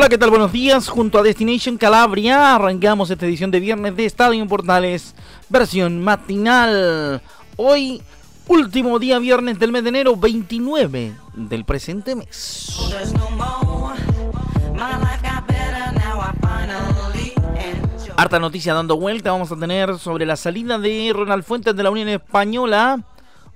Hola, ¿qué tal? Buenos días. Junto a Destination Calabria arrancamos esta edición de viernes de Estadio Portales, versión matinal. Hoy, último día viernes del mes de enero, 29 del presente mes. Harta noticia dando vuelta vamos a tener sobre la salida de Ronald Fuentes de la Unión Española.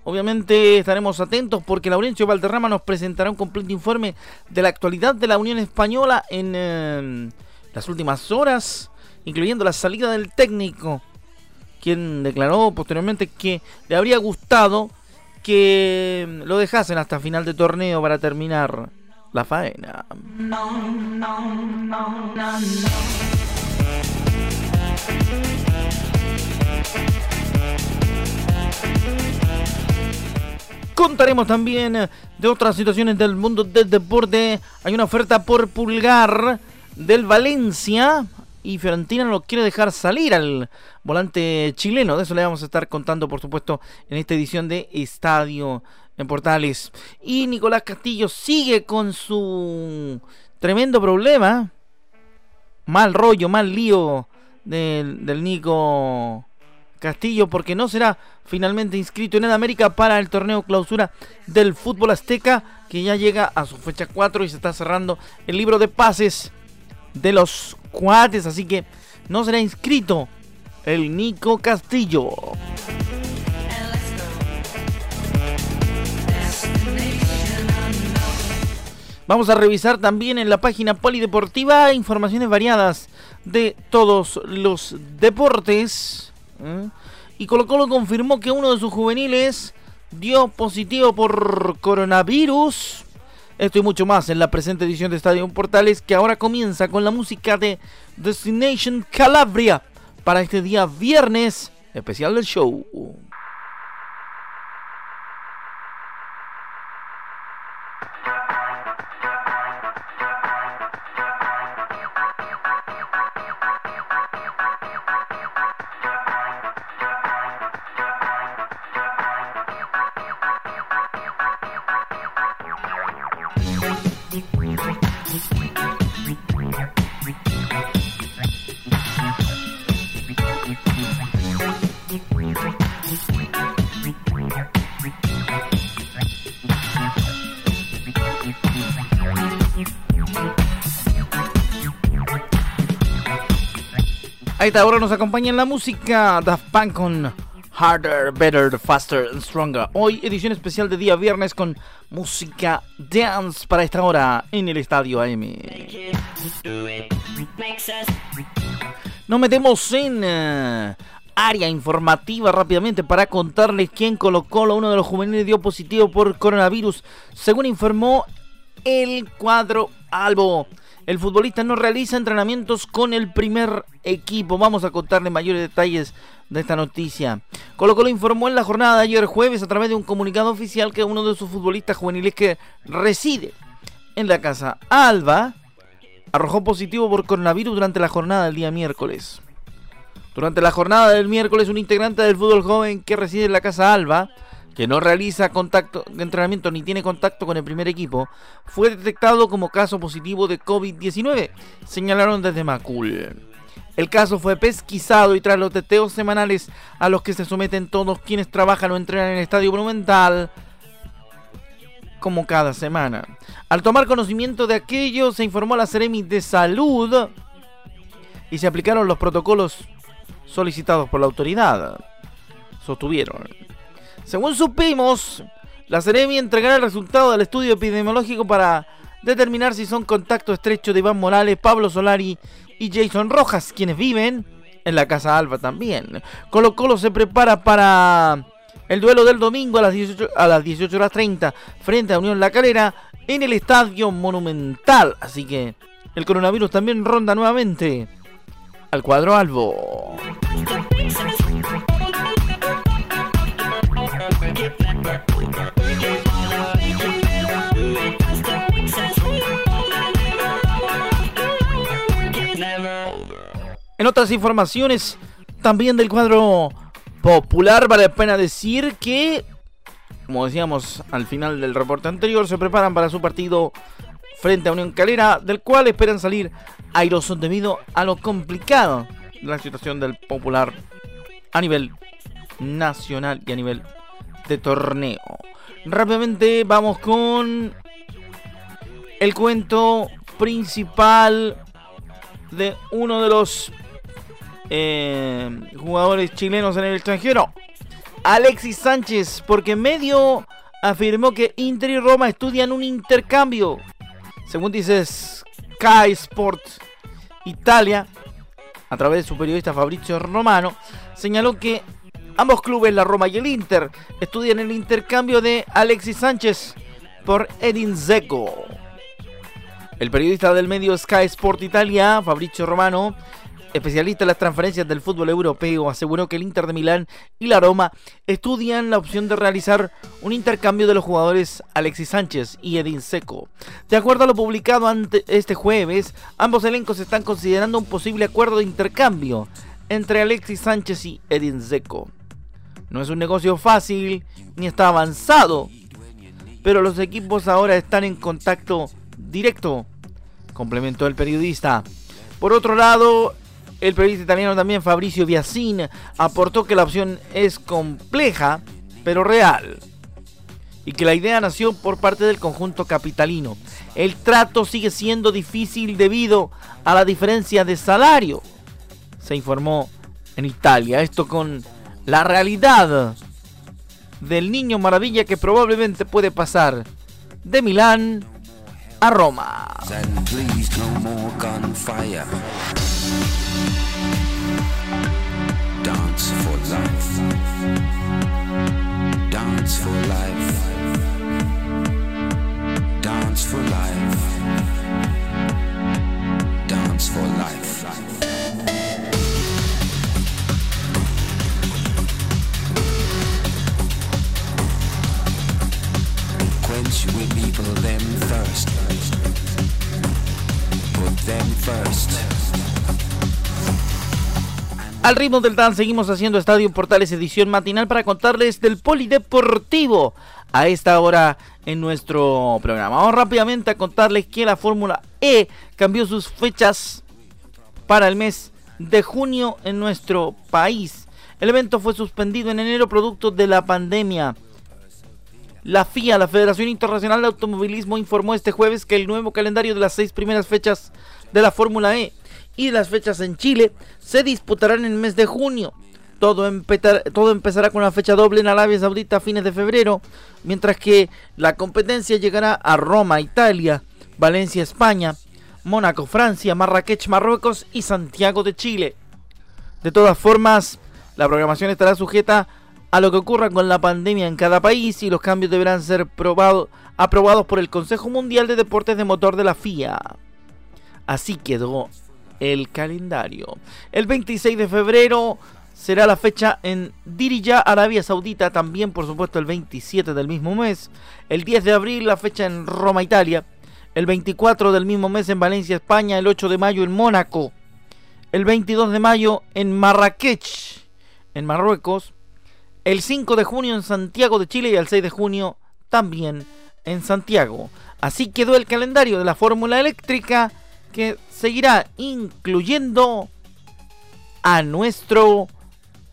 Obviamente estaremos atentos porque Laurencio Valderrama nos presentará un completo informe de la actualidad de la Unión Española en eh, las últimas horas, incluyendo la salida del técnico, quien declaró posteriormente que le habría gustado que lo dejasen hasta final de torneo para terminar la faena. Contaremos también eh, de otras situaciones del mundo del deporte. Hay una oferta por pulgar del Valencia y Fiorentina lo quiere dejar salir al volante chileno. De eso le vamos a estar contando, por supuesto, en esta edición de Estadio en Portales. Y Nicolás Castillo sigue con su tremendo problema. Mal rollo, mal lío del Nico Castillo porque no será finalmente inscrito en el América para el torneo clausura del fútbol azteca que ya llega a su fecha 4 y se está cerrando el libro de pases de los cuates, así que no será inscrito el Nico Castillo. Vamos a revisar también en la página polideportiva informaciones variadas de todos los deportes. ¿Eh? Y Colo Colo confirmó que uno de sus juveniles dio positivo por coronavirus. Esto y mucho más en la presente edición de Estadio Portales que ahora comienza con la música de Destination Calabria para este día viernes especial del show. A esta hora nos acompaña la música Daft Punk con Harder, Better, Faster and Stronger. Hoy edición especial de día viernes con música dance para esta hora en el estadio AM. Nos metemos en eh, área informativa rápidamente para contarles quién colocó a uno de los juveniles dio positivo por coronavirus, según informó el cuadro Albo el futbolista no realiza entrenamientos con el primer equipo. Vamos a contarle mayores detalles de esta noticia. Colo Colo informó en la jornada de ayer jueves a través de un comunicado oficial que uno de sus futbolistas juveniles que reside en la casa Alba arrojó positivo por coronavirus durante la jornada del día miércoles. Durante la jornada del miércoles, un integrante del fútbol joven que reside en la casa Alba que no realiza contacto de entrenamiento ni tiene contacto con el primer equipo, fue detectado como caso positivo de COVID-19, señalaron desde Macul. El caso fue pesquisado y tras los teteos semanales a los que se someten todos quienes trabajan o entrenan en el Estadio Monumental, como cada semana. Al tomar conocimiento de aquello, se informó a la Ceremi de Salud y se aplicaron los protocolos solicitados por la autoridad. Sostuvieron. Según supimos, la Ceremi entregará el resultado del estudio epidemiológico para determinar si son contacto estrecho de Iván Morales, Pablo Solari y Jason Rojas, quienes viven en la Casa Alba también. Colo Colo se prepara para el duelo del domingo a las 18, a las 18 horas 30 frente a Unión La Calera en el Estadio Monumental. Así que el coronavirus también ronda nuevamente al cuadro albo. En otras informaciones, también del cuadro popular, vale la pena decir que, como decíamos al final del reporte anterior, se preparan para su partido frente a Unión Calera, del cual esperan salir airosos debido a lo complicado de la situación del popular a nivel nacional y a nivel de torneo. Rápidamente vamos con el cuento principal de uno de los eh, jugadores chilenos en el extranjero. Alexis Sánchez, porque medio afirmó que Inter y Roma estudian un intercambio. Según dice Sky Sport Italia, a través de su periodista Fabrizio Romano, señaló que ambos clubes, la Roma y el Inter, estudian el intercambio de Alexis Sánchez por Edin Zeko. El periodista del medio Sky Sport Italia, Fabrizio Romano, especialista en las transferencias del fútbol europeo, aseguró que el Inter de Milán y la Roma estudian la opción de realizar un intercambio de los jugadores Alexis Sánchez y Edin Seco. De acuerdo a lo publicado este jueves, ambos elencos están considerando un posible acuerdo de intercambio entre Alexis Sánchez y Edin Seco. No es un negocio fácil ni está avanzado, pero los equipos ahora están en contacto directo, complementó el periodista. Por otro lado, el periodista italiano también Fabricio Biasin aportó que la opción es compleja, pero real. Y que la idea nació por parte del conjunto capitalino. El trato sigue siendo difícil debido a la diferencia de salario, se informó en Italia. Esto con la realidad del niño maravilla que probablemente puede pasar de Milán a Roma. Del seguimos haciendo Estadio Portales edición matinal para contarles del polideportivo a esta hora en nuestro programa. Vamos rápidamente a contarles que la Fórmula E cambió sus fechas para el mes de junio en nuestro país. El evento fue suspendido en enero producto de la pandemia. La FIA, la Federación Internacional de Automovilismo, informó este jueves que el nuevo calendario de las seis primeras fechas de la Fórmula E y las fechas en Chile se disputarán en el mes de junio. Todo, empezará con una fecha doble en Arabia Saudita a fines de febrero, mientras que la competencia llegará a Roma, Italia, Valencia, España, Mónaco, Francia, Marrakech, Marruecos y Santiago de Chile. De todas formas, la programación estará sujeta a lo que ocurra con la pandemia en cada país y los cambios deberán ser aprobados por el Consejo Mundial de Deportes de Motor de la FIA. Así quedó el calendario. El 26 de febrero será la fecha en Diriyah, Arabia Saudita, también por supuesto el 27 del mismo mes. El 10 de abril la fecha en Roma, Italia. El 24 del mismo mes en Valencia, España. El 8 de mayo en Mónaco. El 22 de mayo en Marrakech, en Marruecos. El 5 de junio en Santiago de Chile y el 6 de junio también en Santiago. Así quedó el calendario de la Fórmula Eléctrica que seguirá incluyendo a nuestro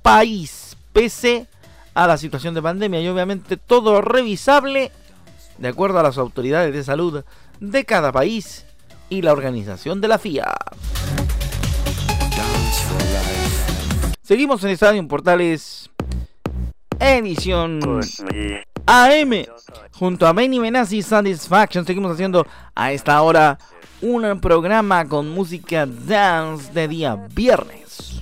país, pese a la situación de pandemia y obviamente todo revisable de acuerdo a las autoridades de salud de cada país y la organización de la FIA. Seguimos en Estadio Portales edición AM junto a Benny Benassi Satisfaction. Seguimos haciendo a esta hora un programa con música dance de día viernes.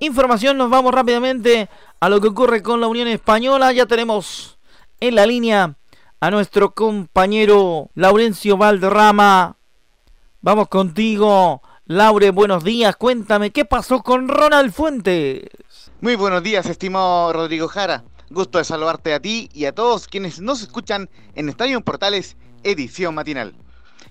Información, nos vamos rápidamente a lo que ocurre con la Unión Española. Ya tenemos en la línea a nuestro compañero Laurencio Valderrama. Vamos contigo. Laure, buenos días. Cuéntame, ¿qué pasó con Ronald Fuentes? Muy buenos días, estimado Rodrigo Jara. Gusto de saludarte a ti y a todos quienes nos escuchan en Estadio Portales, edición matinal.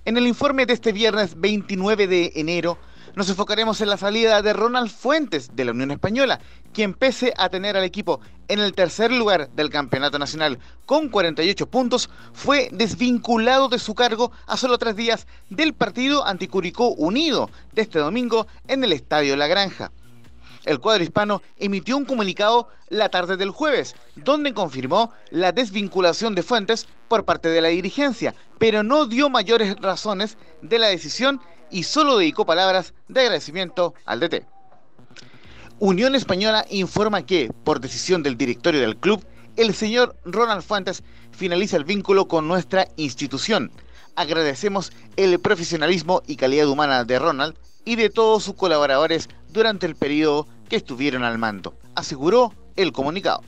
En el informe de este viernes 29 de enero, nos enfocaremos en la salida de Ronald Fuentes de la Unión Española, quien pese a tener al equipo en el tercer lugar del Campeonato Nacional con 48 puntos, fue desvinculado de su cargo a solo tres días del partido Anticuricó Unido de este domingo en el Estadio La Granja. El cuadro hispano emitió un comunicado la tarde del jueves, donde confirmó la desvinculación de Fuentes por parte de la dirigencia, pero no dio mayores razones de la decisión y solo dedicó palabras de agradecimiento al DT. Unión Española informa que, por decisión del directorio del club, el señor Ronald Fuentes finaliza el vínculo con nuestra institución. Agradecemos el profesionalismo y calidad humana de Ronald y de todos sus colaboradores durante el periodo que estuvieron al mando, aseguró el comunicado.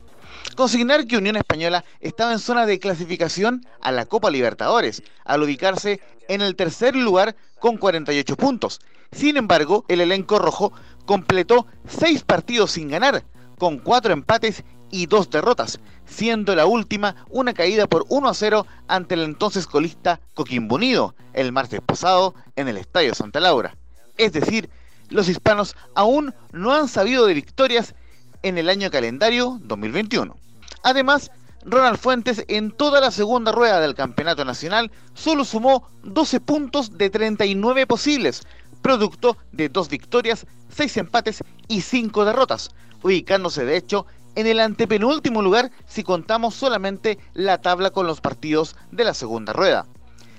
Consignar que Unión Española estaba en zona de clasificación a la Copa Libertadores, al ubicarse en el tercer lugar con 48 puntos. Sin embargo, el elenco rojo completó seis partidos sin ganar, con cuatro empates y dos derrotas, siendo la última una caída por 1 a 0 ante el entonces colista Coquimbo Unido el martes pasado en el Estadio Santa Laura. Es decir, los hispanos aún no han sabido de victorias en el año calendario 2021. Además, Ronald Fuentes en toda la segunda rueda del campeonato nacional solo sumó 12 puntos de 39 posibles, producto de dos victorias, seis empates y cinco derrotas, ubicándose de hecho en el antepenúltimo lugar si contamos solamente la tabla con los partidos de la segunda rueda.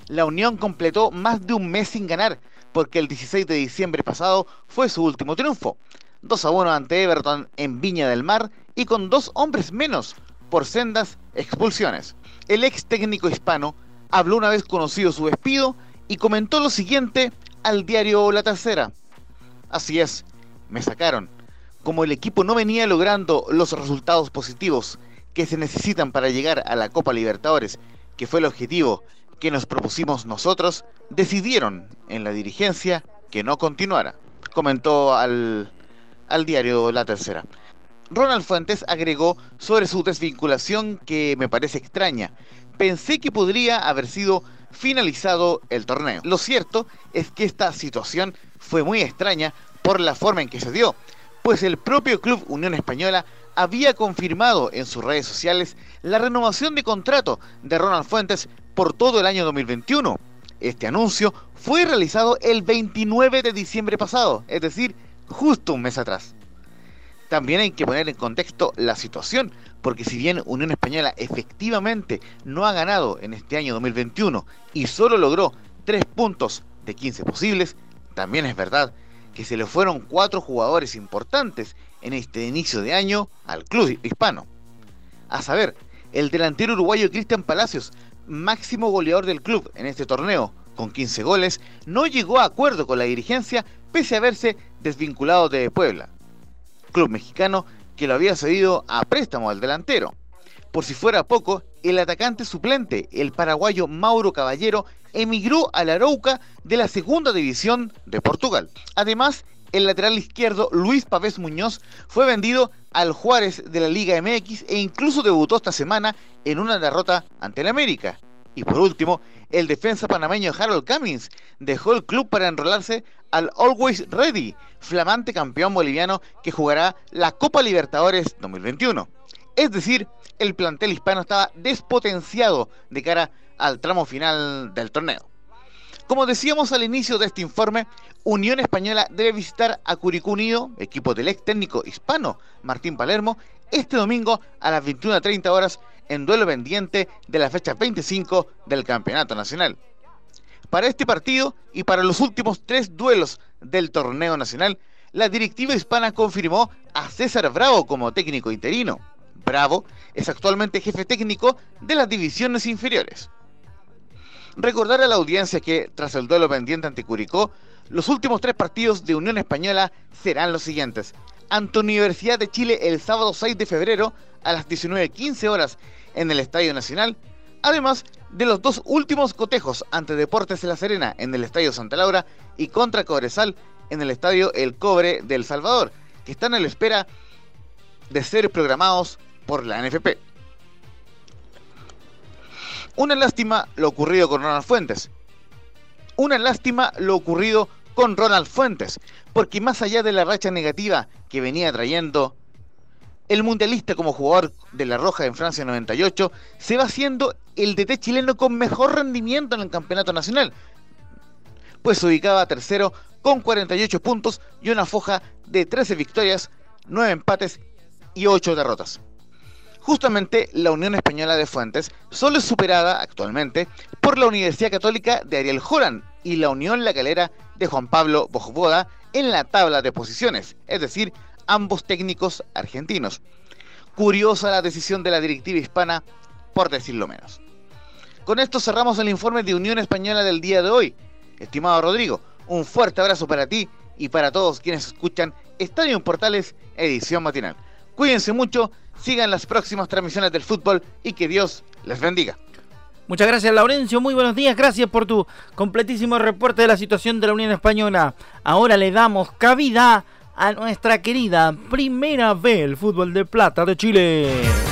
La Unión completó más de un mes sin ganar, porque el 16 de diciembre pasado fue su último triunfo. 2 a 1 ante Everton en Viña del Mar y con dos hombres menos por sendas expulsiones. El ex técnico hispano habló una vez conocido su despido y comentó lo siguiente al diario La Tercera. Así es, me sacaron. Como el equipo no venía logrando los resultados positivos que se necesitan para llegar a la Copa Libertadores, que fue el objetivo que nos propusimos nosotros, decidieron en la dirigencia que no continuara, comentó al, al diario La Tercera. Ronald Fuentes agregó sobre su desvinculación que me parece extraña. Pensé que podría haber sido finalizado el torneo. Lo cierto es que esta situación fue muy extraña por la forma en que se dio, pues el propio Club Unión Española había confirmado en sus redes sociales la renovación de contrato de Ronald Fuentes por todo el año 2021. Este anuncio fue realizado el 29 de diciembre pasado, es decir, justo un mes atrás. También hay que poner en contexto la situación, porque si bien Unión Española efectivamente no ha ganado en este año 2021 y solo logró 3 puntos de 15 posibles, también es verdad que se le fueron cuatro jugadores importantes en este inicio de año al club hispano. A saber, el delantero uruguayo Cristian Palacios máximo goleador del club en este torneo, con 15 goles, no llegó a acuerdo con la dirigencia pese a haberse desvinculado de Puebla, club mexicano que lo había cedido a préstamo al delantero. Por si fuera poco, el atacante suplente, el paraguayo Mauro Caballero, emigró a la Arauca de la segunda división de Portugal. Además, el lateral izquierdo Luis Pavés Muñoz fue vendido al Juárez de la Liga MX e incluso debutó esta semana en una derrota ante el América. Y por último, el defensa panameño Harold Cummings dejó el club para enrolarse al Always Ready, flamante campeón boliviano que jugará la Copa Libertadores 2021. Es decir, el plantel hispano estaba despotenciado de cara al tramo final del torneo. Como decíamos al inicio de este informe, Unión Española debe visitar a Curicú Unido, equipo del ex técnico hispano Martín Palermo, este domingo a las 21.30 horas en duelo pendiente de la fecha 25 del Campeonato Nacional. Para este partido y para los últimos tres duelos del torneo nacional, la directiva hispana confirmó a César Bravo como técnico interino. Bravo es actualmente jefe técnico de las divisiones inferiores. Recordar a la audiencia que, tras el duelo pendiente ante Curicó, los últimos tres partidos de Unión Española serán los siguientes. ante Universidad de Chile el sábado 6 de febrero a las 19.15 horas en el Estadio Nacional, además de los dos últimos cotejos ante Deportes de La Serena en el Estadio Santa Laura y contra Cobresal en el Estadio El Cobre de El Salvador, que están a la espera de ser programados por la NFP. Una lástima lo ocurrido con Ronald Fuentes. Una lástima lo ocurrido con Ronald Fuentes, porque más allá de la racha negativa que venía trayendo el mundialista como jugador de la Roja en Francia 98, se va haciendo el DT chileno con mejor rendimiento en el campeonato nacional, pues se ubicaba tercero con 48 puntos y una foja de 13 victorias, 9 empates y 8 derrotas. Justamente la Unión Española de Fuentes solo es superada actualmente por la Universidad Católica de Ariel Holland y la Unión La Calera de Juan Pablo Bojboda en la tabla de posiciones, es decir, ambos técnicos argentinos. Curiosa la decisión de la directiva hispana, por decirlo menos. Con esto cerramos el informe de Unión Española del día de hoy. Estimado Rodrigo, un fuerte abrazo para ti y para todos quienes escuchan Estadio Portales, edición matinal. Cuídense mucho, sigan las próximas transmisiones del fútbol y que Dios les bendiga. Muchas gracias, Laurencio. Muy buenos días. Gracias por tu completísimo reporte de la situación de la Unión Española. Ahora le damos cabida a nuestra querida Primera B, el fútbol de plata de Chile.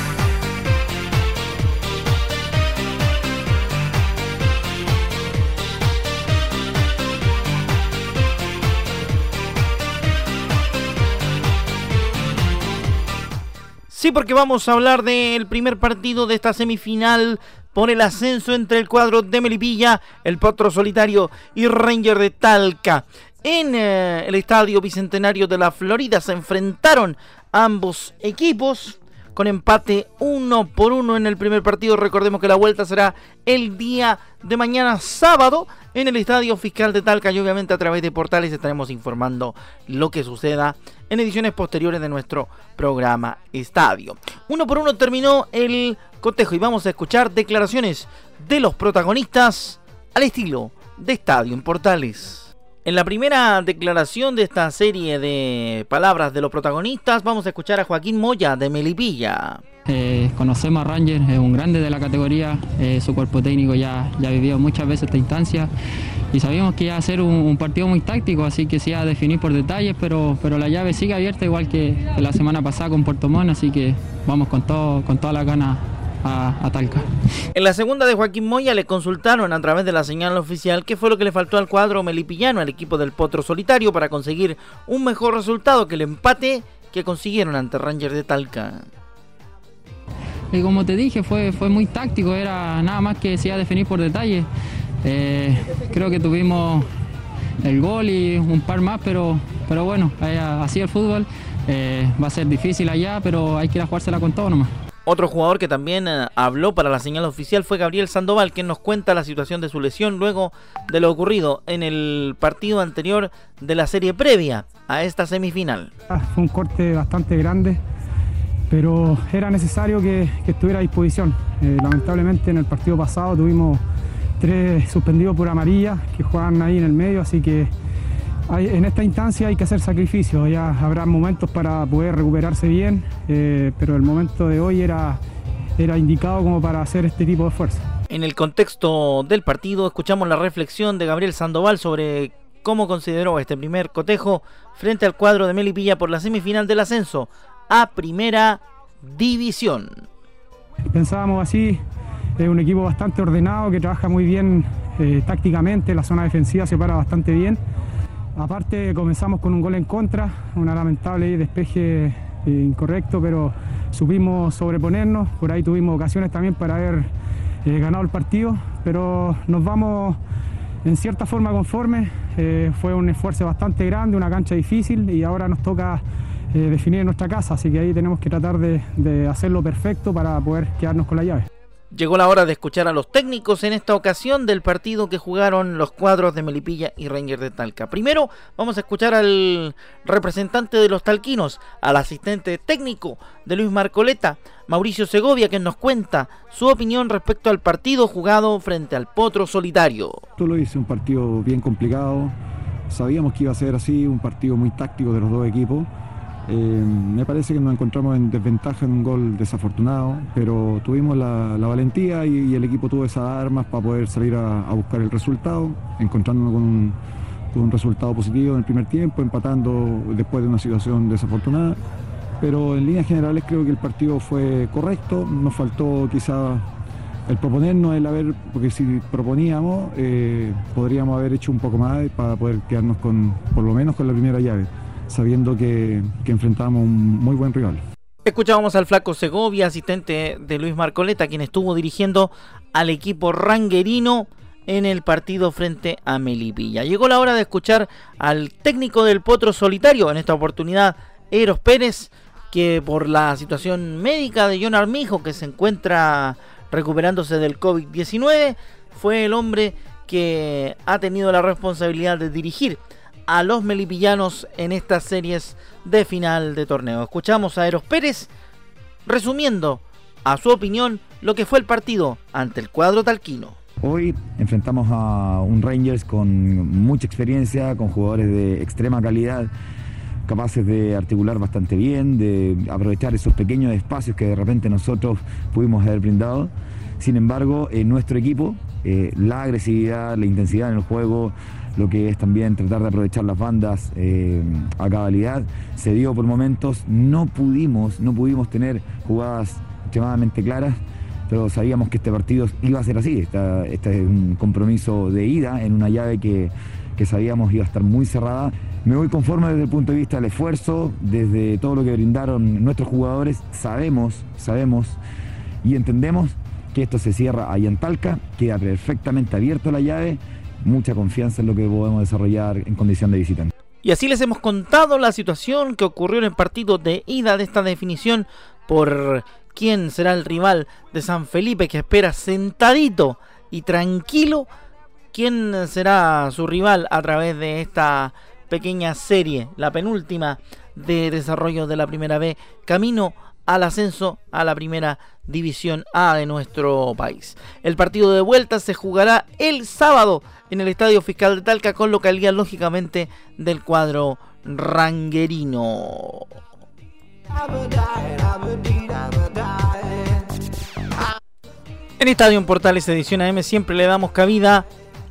Sí, porque vamos a hablar del primer partido de esta semifinal por el ascenso entre el cuadro de Melipilla, el Potro Solitario y Ranger de Talca. En eh, el Estadio Bicentenario de la Florida se enfrentaron ambos equipos con empate uno por uno en el primer partido. Recordemos que la vuelta será el día de mañana sábado en el Estadio Fiscal de Talca y obviamente a través de portales estaremos informando lo que suceda en ediciones posteriores de nuestro programa Estadio. Uno por uno terminó el cotejo y vamos a escuchar declaraciones de los protagonistas al estilo de Estadio en Portales. En la primera declaración de esta serie de palabras de los protagonistas, vamos a escuchar a Joaquín Moya de Melipilla. Eh, conocemos a Ranger, es un grande de la categoría, eh, su cuerpo técnico ya, ya vivió muchas veces esta instancia y sabíamos que iba a ser un, partido muy táctico, así que se iba a definir por detalles, pero, pero la llave sigue abierta igual que, la semana pasada con Puerto Montt, así que vamos con, todo, con todas las ganas a, Talca. En la segunda de Joaquín Moya le consultaron a través de la señal oficial qué fue lo que le faltó al cuadro melipillano, al equipo del Potro Solitario, para conseguir un mejor resultado que el empate que consiguieron ante Ranger de Talca. Y como te dije, fue, fue muy táctico, era nada más que se iba a definir por detalle. Eh, creo que tuvimos el gol y un par más, pero, pero bueno, así el fútbol. Eh, va a ser difícil allá, pero hay que ir a jugársela con todo nomás. Otro jugador que también eh, habló para la señal oficial fue Gabriel Sandoval, quien nos cuenta la situación de su lesión luego de lo ocurrido en el partido anterior de la serie previa a esta semifinal. Ah, fue un corte bastante grande, pero era necesario que, estuviera a disposición. Eh, lamentablemente en el partido pasado tuvimos tres suspendidos por amarilla que juegan ahí en el medio, así que en esta instancia hay que hacer sacrificios, ya habrá momentos para poder recuperarse bien, eh, pero el momento de hoy era, era indicado como para hacer este tipo de esfuerzo. En el contexto del partido escuchamos la reflexión de Gabriel Sandoval sobre cómo consideró este primer cotejo frente al cuadro de Melipilla por la semifinal del ascenso a Primera División. Pensábamos así, es un equipo bastante ordenado que trabaja muy bien eh, tácticamente, la zona defensiva se para bastante bien Aparte comenzamos con un gol en contra, una lamentable despeje eh, incorrecto, pero supimos sobreponernos, por ahí tuvimos ocasiones también para haber eh, ganado el partido, pero nos vamos en cierta forma conformes, eh, fue un esfuerzo bastante grande, una cancha difícil y ahora nos toca definir nuestra casa, así que ahí tenemos que tratar de hacerlo perfecto para poder quedarnos con la llave. Llegó la hora de escuchar a los técnicos en esta ocasión del partido que jugaron los cuadros de Melipilla y Ranger de Talca. Primero vamos a escuchar al representante de los talquinos, al asistente técnico de Luis Marcoleta, Mauricio Segovia, que nos cuenta su opinión respecto al partido jugado frente al Potro Solitario. Tú lo dices, un partido bien complicado. Sabíamos que iba a ser así, un partido muy táctico de los dos equipos. Eh, me parece que nos encontramos en desventaja en un gol desafortunado, pero tuvimos la, valentía y, el equipo tuvo esas armas para poder salir a, buscar el resultado, encontrándonos con un, resultado positivo en el primer tiempo, empatando después de una situación desafortunada. Pero en líneas generales creo que el partido fue correcto, nos faltó quizá el proponernos, el haber, porque si proponíamos, eh, podríamos haber hecho un poco más para poder quedarnos con, por lo menos con la primera llave sabiendo que, que enfrentamos un muy buen rival. Escuchábamos al flaco Segovia, asistente de Luis Marcoleta, quien estuvo dirigiendo al equipo ranguerino en el partido frente a Melipilla. Llegó la hora de escuchar al técnico del Potro Solitario, en esta oportunidad Eros Pérez, que por la situación médica de John Armijo, que se encuentra recuperándose del COVID-19, fue el hombre que ha tenido la responsabilidad de dirigir a los melipillanos en estas series de final de torneo. Escuchamos a Eros Pérez resumiendo a su opinión lo que fue el partido ante el cuadro talquino. Hoy enfrentamos a un Rangers con mucha experiencia, con jugadores de extrema calidad, capaces de articular bastante bien, de aprovechar esos pequeños espacios que de repente nosotros pudimos haber brindado. Sin embargo, en nuestro equipo, eh, la agresividad, la intensidad en el juego, lo que es también tratar de aprovechar las bandas eh, a cabalidad. Se dio por momentos, no pudimos, no pudimos tener jugadas extremadamente claras, pero sabíamos que este partido iba a ser así. Este es un compromiso de ida en una llave que, que sabíamos iba a estar muy cerrada. Me voy conforme desde el punto de vista del esfuerzo, desde todo lo que brindaron nuestros jugadores. Sabemos, sabemos y entendemos que esto se cierra ahí en Talca, queda perfectamente abierto la llave mucha confianza en lo que podemos desarrollar en condición de visitante. Y así les hemos contado la situación que ocurrió en el partido de ida de esta definición por quién será el rival de San Felipe que espera sentadito y tranquilo quién será su rival a través de esta pequeña serie, la penúltima de desarrollo de la primera B, camino al ascenso a la primera división A de nuestro país. El partido de vuelta se jugará el sábado en el Estadio Fiscal de Talca con localidad lógicamente del cuadro ranguerino. En Estadio Portales Edición AM siempre le damos cabida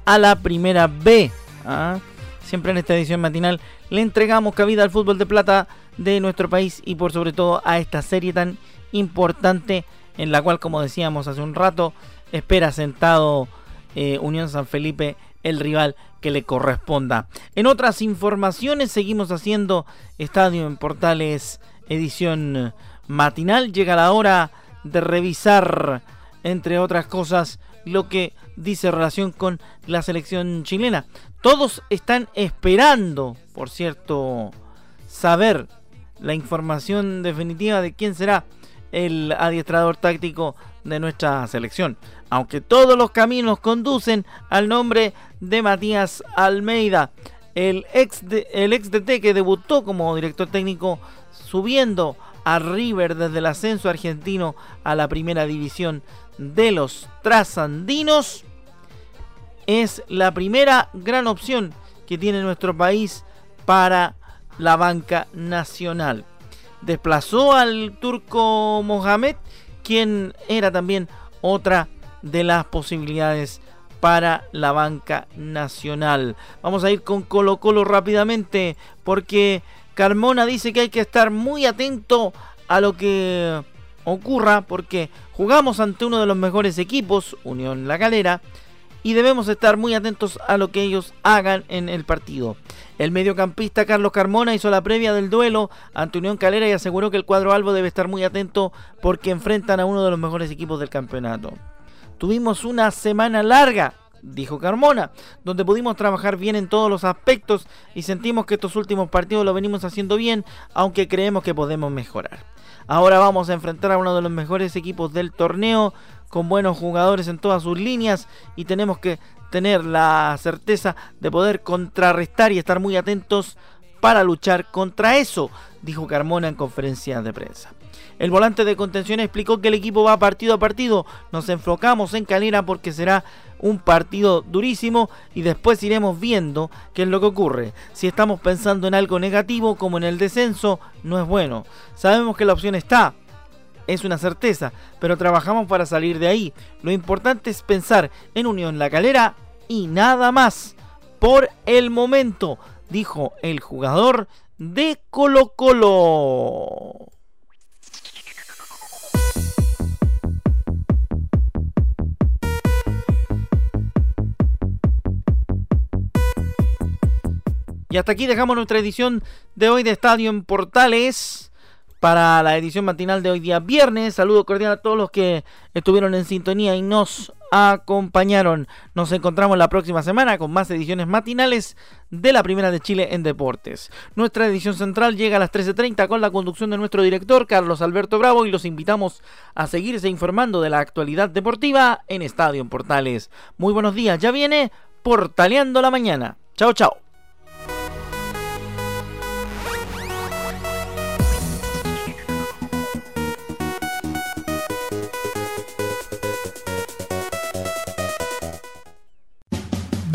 a la primera B. ¿ah? Siempre en esta edición matinal le entregamos cabida al fútbol de plata de nuestro país y por sobre todo a esta serie tan importante en la cual, como decíamos hace un rato, espera sentado eh, Unión San Felipe el rival que le corresponda. En otras informaciones seguimos haciendo Estadio en Portales edición matinal. Llega la hora de revisar, entre otras cosas, lo que dice relación con la selección chilena. Todos están esperando, por cierto, saber la información definitiva de quién será el adiestrador táctico de nuestra selección. Aunque todos los caminos conducen al nombre de Matías Almeida, el ex, de, el ex DT que debutó como director técnico subiendo a River desde el ascenso argentino a la primera división de los trasandinos, es la primera gran opción que tiene nuestro país para la banca nacional. Desplazó al turco Mohamed, quien era también otra de las posibilidades para la banca nacional. Vamos a ir con Colo Colo rápidamente porque Carmona dice que hay que estar muy atento a lo que ocurra porque jugamos ante uno de los mejores equipos, Unión La Galera, y debemos estar muy atentos a lo que ellos hagan en el partido. El mediocampista Carlos Carmona hizo la previa del duelo ante Unión Calera y aseguró que el cuadro albo debe estar muy atento porque enfrentan a uno de los mejores equipos del campeonato. Tuvimos una semana larga, dijo Carmona, donde pudimos trabajar bien en todos los aspectos y sentimos que estos últimos partidos lo venimos haciendo bien, aunque creemos que podemos mejorar. Ahora vamos a enfrentar a uno de los mejores equipos del torneo, con buenos jugadores en todas sus líneas y tenemos que tener la certeza de poder contrarrestar y estar muy atentos para luchar contra eso, dijo Carmona en conferencia de prensa. El volante de contención explicó que el equipo va partido a partido. Nos enfocamos en Calera porque será un partido durísimo y después iremos viendo qué es lo que ocurre. Si estamos pensando en algo negativo como en el descenso, no es bueno. Sabemos que la opción está, es una certeza, pero trabajamos para salir de ahí. Lo importante es pensar en Unión La Calera y nada más. Por el momento, dijo el jugador de Colo Colo. Y hasta aquí dejamos nuestra edición de hoy de Estadio en Portales para la edición matinal de hoy día viernes. Saludo cordial a todos los que estuvieron en sintonía y nos acompañaron. Nos encontramos la próxima semana con más ediciones matinales de la Primera de Chile en Deportes. Nuestra edición central llega a las 13.30 con la conducción de nuestro director Carlos Alberto Bravo y los invitamos a seguirse informando de la actualidad deportiva en Estadio en Portales. Muy buenos días, ya viene Portaleando la Mañana. Chao, chao.